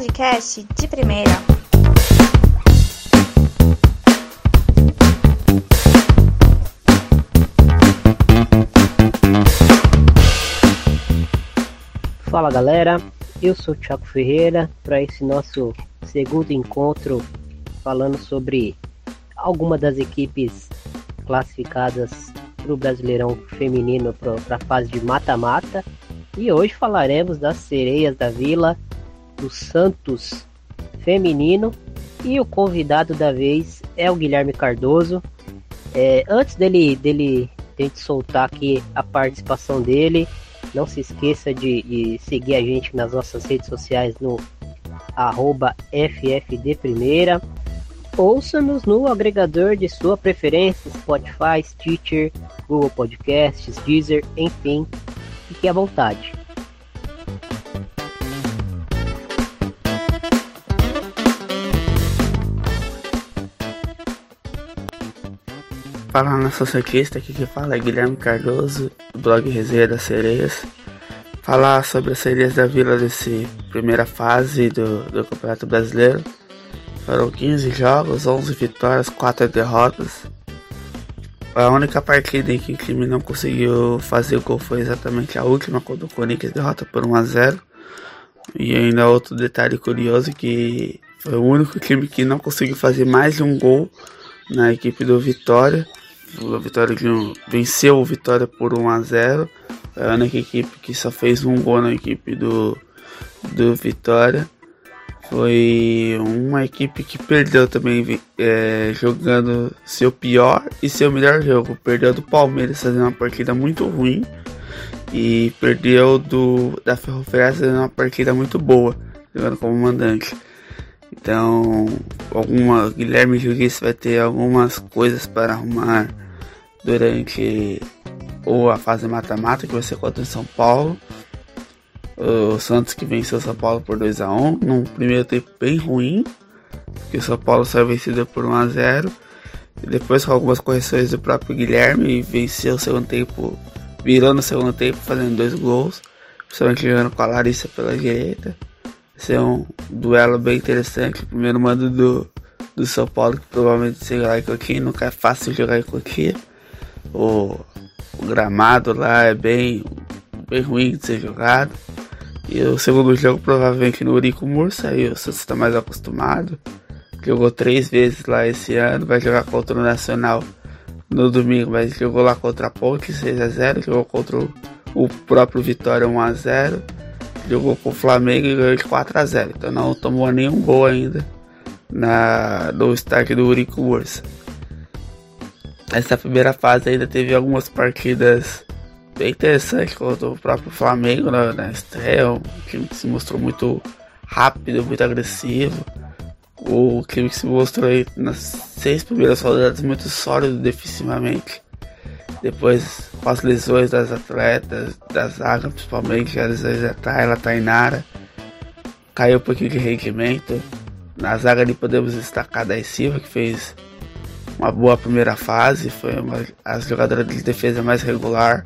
podcast de primeira. Fala galera, eu sou o Thiago Ferreira para esse nosso segundo encontro falando sobre alguma das equipes classificadas para o Brasileirão Feminino para a fase de mata-mata. E hoje falaremos das sereias da Vila, do Santos Feminino. E o convidado da vez é o Guilherme Cardoso. É, antes dele, dele de soltar aqui a participação dele, não se esqueça de, de seguir a gente nas nossas redes sociais no arroba FFDPrimeira. Ouça-nos no agregador de sua preferência, Spotify, Stitcher, Google Podcasts, Deezer, enfim, fique à vontade. Fala nação cerquista, aqui que fala é Guilherme Cardoso, do blog Resenha das Sereias. Falar sobre as sereias da vila desse primeira fase do, do Campeonato Brasileiro. Foram 15 jogos, 11 vitórias, 4 derrotas. A única partida em que o time não conseguiu fazer o gol foi exatamente a última, quando o Corinthians derrota por 1 a 0 E ainda outro detalhe curioso que foi o único time que não conseguiu fazer mais um gol na equipe do Vitória. O Vitória venceu o Vitória por 1 a 0 É a única equipe que só fez um gol na equipe do, do Vitória. Foi uma equipe que perdeu também é, jogando seu pior e seu melhor jogo. Perdeu do Palmeiras fazendo uma partida muito ruim e perdeu do da Ferroviária fazendo uma partida muito boa, jogando como mandante. Então, alguma Guilherme Juiz vai ter algumas coisas para arrumar durante ou a fase mata-mata que vai ser contra o São Paulo o Santos que venceu o São Paulo por 2 a 1 num primeiro tempo bem ruim, que o São Paulo saiu vencido por 1 a 0 e depois com algumas correções do próprio Guilherme venceu o segundo tempo, virou no segundo tempo fazendo dois gols, principalmente jogando com a Larissa pela direita. É um duelo bem interessante, o primeiro mando do, do São Paulo que provavelmente se jogar em Coquinha, nunca é fácil jogar em Coquinha. O, o gramado lá é bem, bem ruim de ser jogado. E o segundo jogo provavelmente no Urico Mursa, aí o Santos está mais acostumado. Jogou três vezes lá esse ano, vai jogar contra o Nacional no domingo, mas jogou lá contra a Ponte 6x0, jogou contra o, o próprio Vitória 1x0, jogou com o Flamengo e ganhou de 4x0. Então não tomou nenhum gol ainda na, no estádio do Urico Mursa. Essa primeira fase ainda teve algumas partidas bem interessante contra o próprio Flamengo na, na estreia, um time que se mostrou muito rápido, muito agressivo. O time que se mostrou nas seis primeiras rodadas muito sólido defensivamente. Depois, com as lesões das atletas, da zaga, principalmente, as lesões da Tayla, Tainara, caiu um pouquinho de rendimento. Na zaga ali podemos destacar da Silva, que fez uma boa primeira fase, foi uma, as jogadoras de defesa mais regular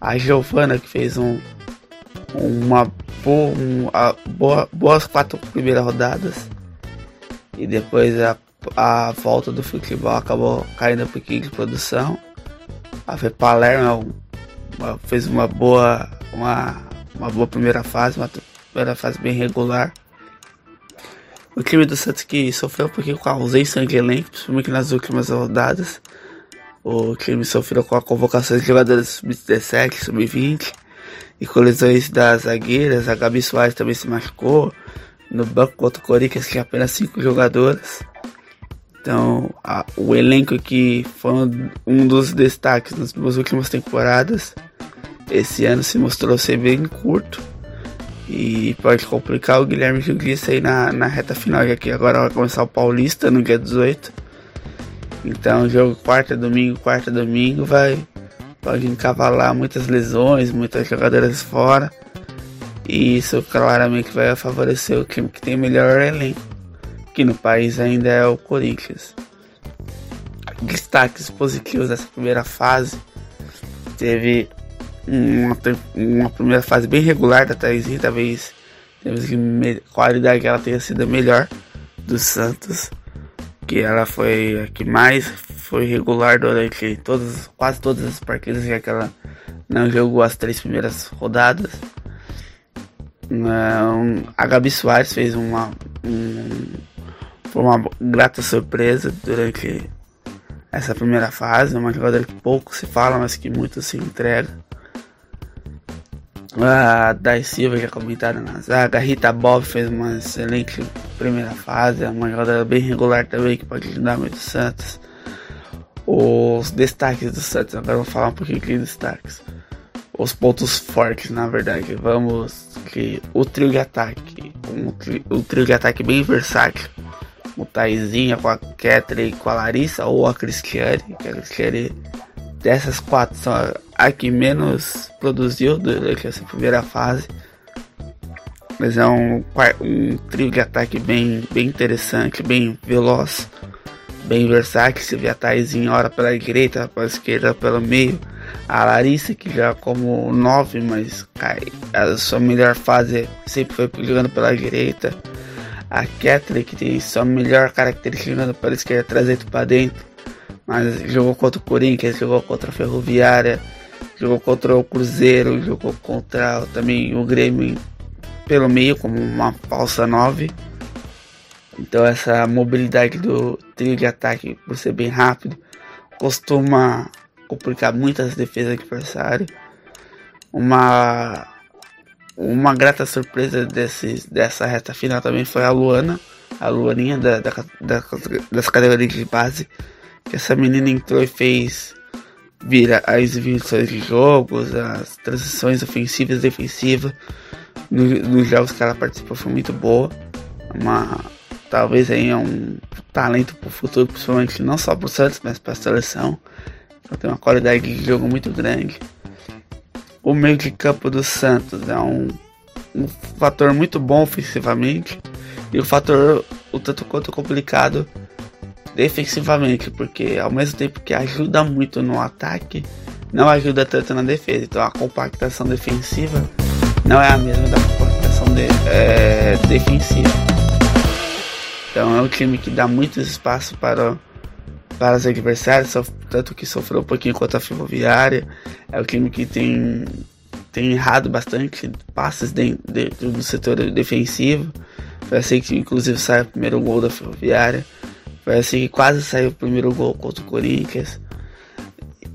a Giovana que fez um, uma boa, boa, boas quatro primeiras rodadas e depois a, a volta do futebol acabou caindo um pouquinho de produção. A Fê Palermo uma, fez uma boa, uma, uma boa primeira fase, uma primeira fase bem regular. O time do Santos que sofreu um pouquinho com a ausência de elenco, principalmente nas últimas rodadas. O time sofreu com a convocação de jogadores sub-17, sub-20 e com lesões das zagueiras. A Gabi Soares também se machucou. No banco contra o Corinthians tinha apenas 5 jogadoras. Então, a, o elenco que foi um, dos destaques nas duas últimas temporadas, esse ano se mostrou ser bem curto. E pode complicar o Guilherme Juguiça aí na, na reta final, já que agora vai começar o Paulista no dia 18. Então, jogo quarta, domingo, quarta, domingo vai pode encavalar muitas lesões, muitas jogadoras fora. E isso claramente vai favorecer o time que tem melhor elenco, que no país ainda é o Corinthians. Destaques positivos dessa primeira fase. Teve uma, uma primeira fase bem regular da Thaisinha, talvez Temos que qualidade que ela tenha sido a melhor do Santos. Que ela foi a que mais foi regular durante todas, quase todas as partidas, já que ela não jogou as três primeiras rodadas. Um, a Gabi Soares fez uma, um, foi uma grata surpresa durante essa primeira fase. Uma jogadora que pouco se fala, mas que muito se entrega. A Dai Silva já comentaram na zaga. A Rita Bob fez uma excelente primeira fase. É uma jogadora bem regular também que pode ajudar muito o Santos. Os destaques do Santos, agora vou falar um pouquinho de destaques os pontos fortes, na verdade. Vamos que o trio de ataque, um, trio de ataque bem versátil. O Taizinha com a Catherine com a Larissa ou a Cristiane, que a Cristiane dessas quatro são a que menos produziu durante essa primeira fase. Mas é um, um trio de ataque bem, bem interessante, bem veloz, bem versátil. Se vê a Taizinha hora pela direita, pela esquerda, pelo meio a Larissa, que já como 9, mas cai, a sua melhor fase sempre foi jogando pela direita. A Catherine, que tem sua melhor característica jogando pela esquerda, trazendo para dentro. Mas jogou contra o Corinthians, jogou contra a Ferroviária, jogou contra o Cruzeiro, jogou contra também o Grêmio pelo meio, como uma falsa 9. Então essa mobilidade do trio de ataque, por ser bem rápido, costuma complicar muitas defesas do adversário. Uma uma grata surpresa desse, dessa reta final também foi a Luana, a Luaninha da, da, da, das categorias de base, que essa menina entrou e fez vira as exibições de jogos, as transições ofensivas e defensivas nos, nos jogos que ela participou foi muito boa. Uma, talvez aí é um talento para o futuro, principalmente não só para o Santos, mas para a seleção. Então tem uma qualidade de jogo muito grande. O meio de campo do Santos é um, um fator muito bom ofensivamente e o fator o tanto quanto complicado defensivamente, porque ao mesmo tempo que ajuda muito no ataque, não ajuda tanto na defesa. Então a compactação defensiva não é a mesma da compactação de, é, defensiva. Então é um time que dá muito espaço para para os adversários, tanto que sofreu um pouquinho contra a Ferroviária. É o time que tem, tem errado bastante passes dentro, do setor defensivo. Foi assim que inclusive saiu o primeiro gol da Ferroviária. Foi assim que quase saiu o primeiro gol contra o Corinthians.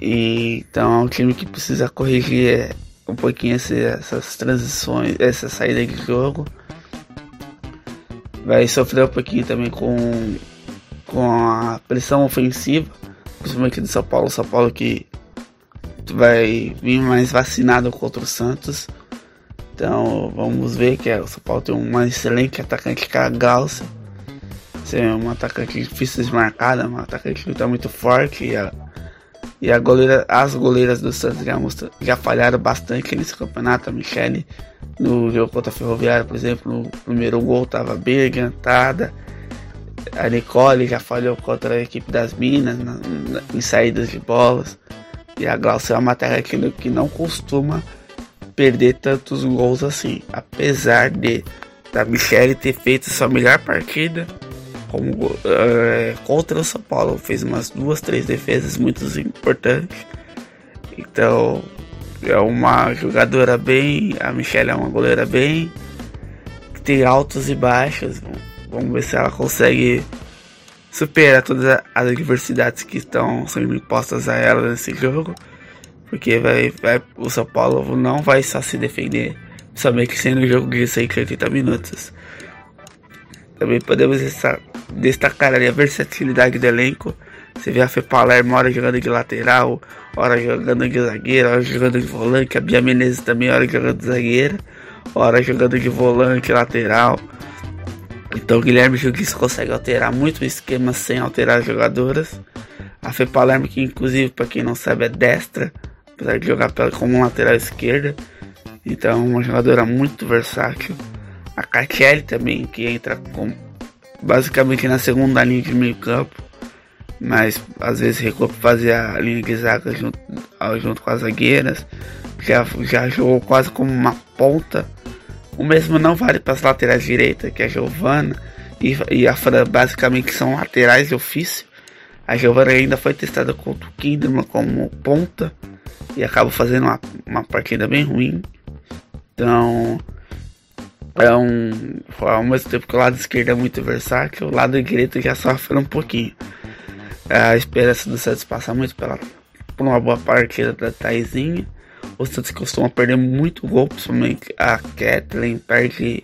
E, então é um time que precisa corrigir é, um pouquinho esse, essas transições, essa saída de jogo. Vai sofrer um pouquinho também com com a pressão ofensiva, principalmente do São Paulo. São Paulo que vai vir mais vacinado contra o Santos. Então vamos ver que o São Paulo tem uma excelente atacante que é a Galça. É uma atacante difícil de marcar, uma atacante que está muito forte. E, a, e a goleira, as goleiras do Santos já, já falharam bastante nesse campeonato. A Michele, no jogo contra a Ferroviária, por exemplo, no primeiro gol estava bem adiantada. A Nicole já falhou contra a equipe das Minas na, na, em saídas de bolas. E a Glaucia é uma técnica que não costuma perder tantos gols assim. Apesar de da Michelle ter feito sua melhor partida como, é, contra o São Paulo. Fez umas duas, três defesas muito importantes. Então é uma jogadora bem. A Michelle é uma goleira bem. Que tem altos e baixos. Vamos ver se ela consegue superar todas as adversidades que estão sendo impostas a ela nesse jogo. Porque vai, vai, o São Paulo não vai só se defender, somente sendo um jogo de 180 minutos. Também podemos destacar a versatilidade do elenco. Você vê a Fê Palermo, hora jogando de lateral, hora jogando de zagueiro, hora jogando de volante. A Bia Menezes também, hora jogando de zagueira, hora jogando de volante, lateral. Então Guilherme Juguis consegue alterar muito o esquema sem alterar as jogadoras. A Fê Palermo, que inclusive, para quem não sabe, é destra, apesar de jogar como lateral esquerda. Então é uma jogadora muito versátil. A Catiele também, que entra com, basicamente na segunda linha de meio campo. Mas às vezes recua para fazer a linha de zaga junto, junto com as zagueiras. Já, já jogou quase como uma ponta O mesmo não vale para as laterais direita, que é a Giovana e, e a Fran, basicamente são laterais de ofício. A Giovana ainda foi testada contra o Kinderman como ponta e acaba fazendo uma, uma partida bem ruim. Então, é um. Ao mesmo tempo que o lado esquerdo é muito versátil, o lado direito já sofre um pouquinho. A esperança do Santos passa muito pela, por uma boa partida da Taizinha. O Santos costuma perder muito gol, principalmente a Kathleen perde.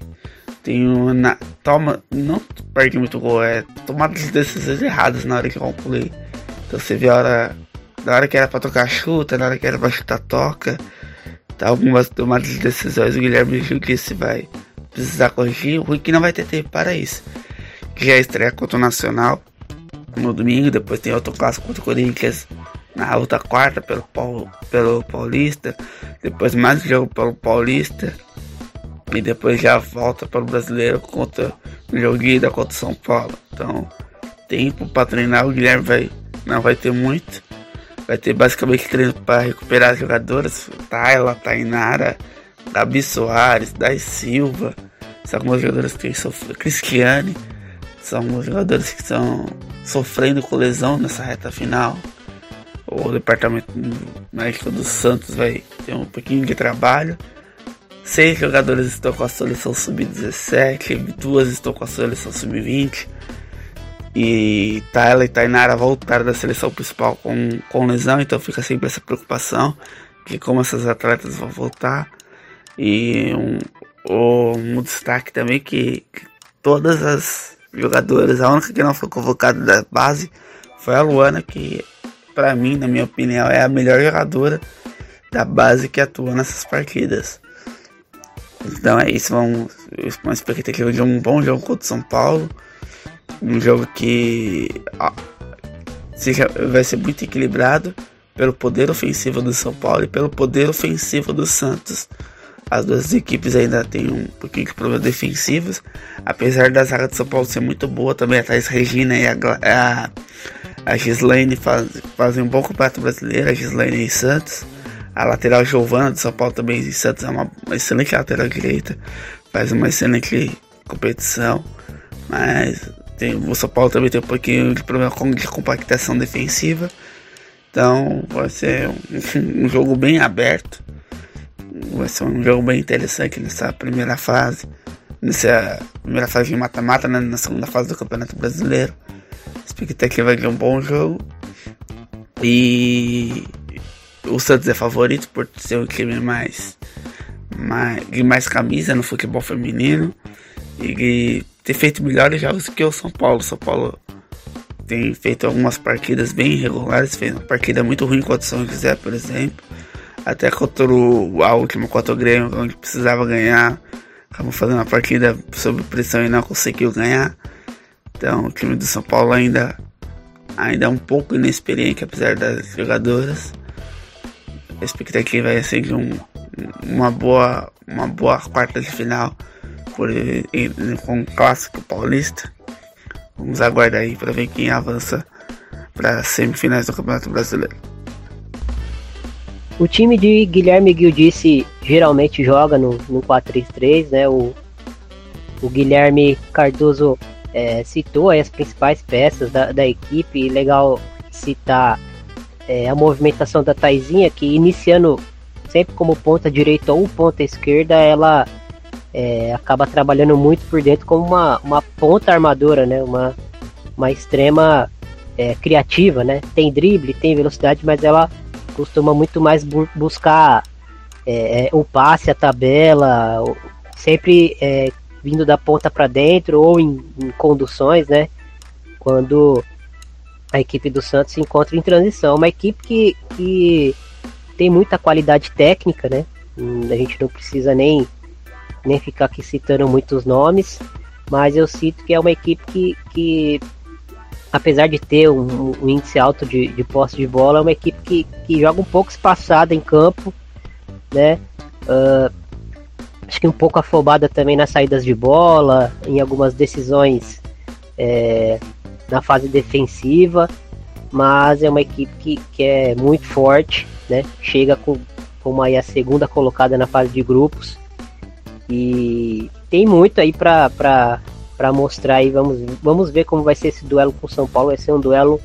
Tem uma. Toma. Não perde muito gol, é tomar decisões erradas na hora que conclui. Então você vê a hora. Na hora que era pra tocar chuta, na hora que era pra chutar toca. Tá algumas tomadas de decisões. O Guilherme se vai precisar corrigir. O Rui que não vai ter tempo para isso. Que já estreia contra o Nacional no domingo. Depois tem outro clássico contra o Corinthians na outra quarta pelo, Paul, pelo Paulista, depois mais um jogo pelo Paulista e depois já volta para o Brasileiro contra o jogo ida contra o São Paulo. Então, tempo para treinar o Guilherme vai não vai ter muito. Vai ter basicamente treino para recuperar as jogadoras, Tayla, Tainara, Gabi Soares, Dai Silva, são algumas jogadoras que sofreram, Cristiane, são jogadores que estão sofrendo com lesão nessa reta final o departamento médico do Santos vai ter um pouquinho de trabalho. Seis jogadores estão com a seleção sub-17, duas estão com a seleção sub-20. E Tyler e Tainara voltaram da seleção principal com, com lesão, então fica sempre essa preocupação de como essas atletas vão voltar. E um, um, destaque também que, que todas as jogadoras, a única que não foi convocada da base foi a Luana, que para mim, na minha opinião, é a melhor jogadora da base que atua nessas partidas. Então é isso, vamos uma expectativa de um bom jogo contra o São Paulo. Um jogo que ó, seja, vai ser muito equilibrado pelo poder ofensivo do São Paulo e pelo poder ofensivo do Santos. As duas equipes ainda têm um pouquinho de problemas defensivos, apesar da zaga do São Paulo ser muito boa, também a Thais Regina e a, a a Gislaine faz, fazem um bom campeonato brasileiro, a Gislaine e Santos. A lateral Giovana do São Paulo também em Santos é uma, uma excelente lateral direita, faz uma excelente competição. Mas tem, o São Paulo também tem um pouquinho de problema com de compactação defensiva. Então vai ser um, um jogo bem aberto. Vai ser um jogo bem interessante nessa primeira fase. Nessa primeira fase de mata-mata, né, na segunda fase do Campeonato Brasileiro expectativa de um bom jogo. E o Santos é favorito por ser um time mais, mais de mais camisa no futebol feminino e ter feito melhores jogos que o São Paulo. O São Paulo tem feito algumas partidas bem irregulares, fez uma partida muito ruim contra o São José, por exemplo. Até contra o, a última contra o Grêmio, onde precisava ganhar. Acabou fazendo uma partida sob pressão e não conseguiu ganhar. Então o time do São Paulo ainda, ainda é um pouco inexperiente, apesar das jogadoras. A expectativa é ser um, uma, boa, uma boa quarta de final por, com um clássico paulista. Vamos aguardar aí para ver quem avança para as semifinais do Campeonato Brasileiro. O time de Guilherme Guildice geralmente joga no, no 4-3-3, né? O, o Guilherme Cardoso é, citou as principais peças da, da equipe. Legal citar é, a movimentação da Taizinha, que iniciando sempre como ponta direita ou ponta esquerda, ela é, acaba trabalhando muito por dentro como uma, uma ponta armadora, né? Uma, uma extrema é, criativa, né? Tem drible, tem velocidade, mas ela costuma muito mais bu buscar é, é o passe, a tabela, sempre é, vindo da ponta para dentro ou em, em, conduções, né? Quando a equipe do Santos se encontra em transição. Uma equipe que, que tem muita qualidade técnica, né? Hum, a gente não precisa nem, nem ficar aqui citando muitos nomes, mas eu cito que é uma equipe que, que apesar de ter um, um índice alto de, de posse de bola, é uma equipe que, que joga um pouco espaçada em campo, né? Uh, acho que um pouco afobada também nas saídas de bola, em algumas decisões é, na fase defensiva, mas é uma equipe que, que é muito forte, né? Chega com, com aí a segunda colocada na fase de grupos e tem muito aí para mostrar aí, vamos, vamos ver como vai ser esse duelo com o São Paulo, vai ser um duelo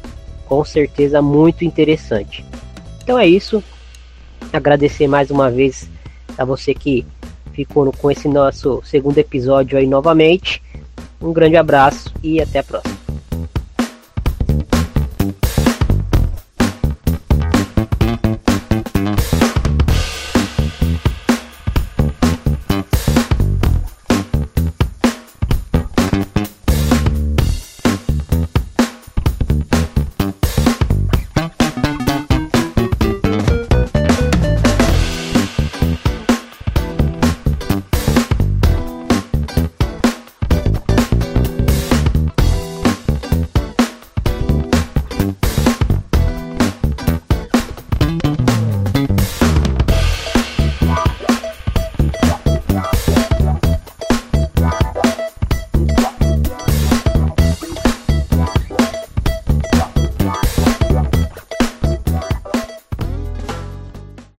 com certeza muito interessante. Então é isso, agradecer mais uma vez a você que ficou com esse nosso segundo episódio aí novamente. Um grande abraço e até a próxima.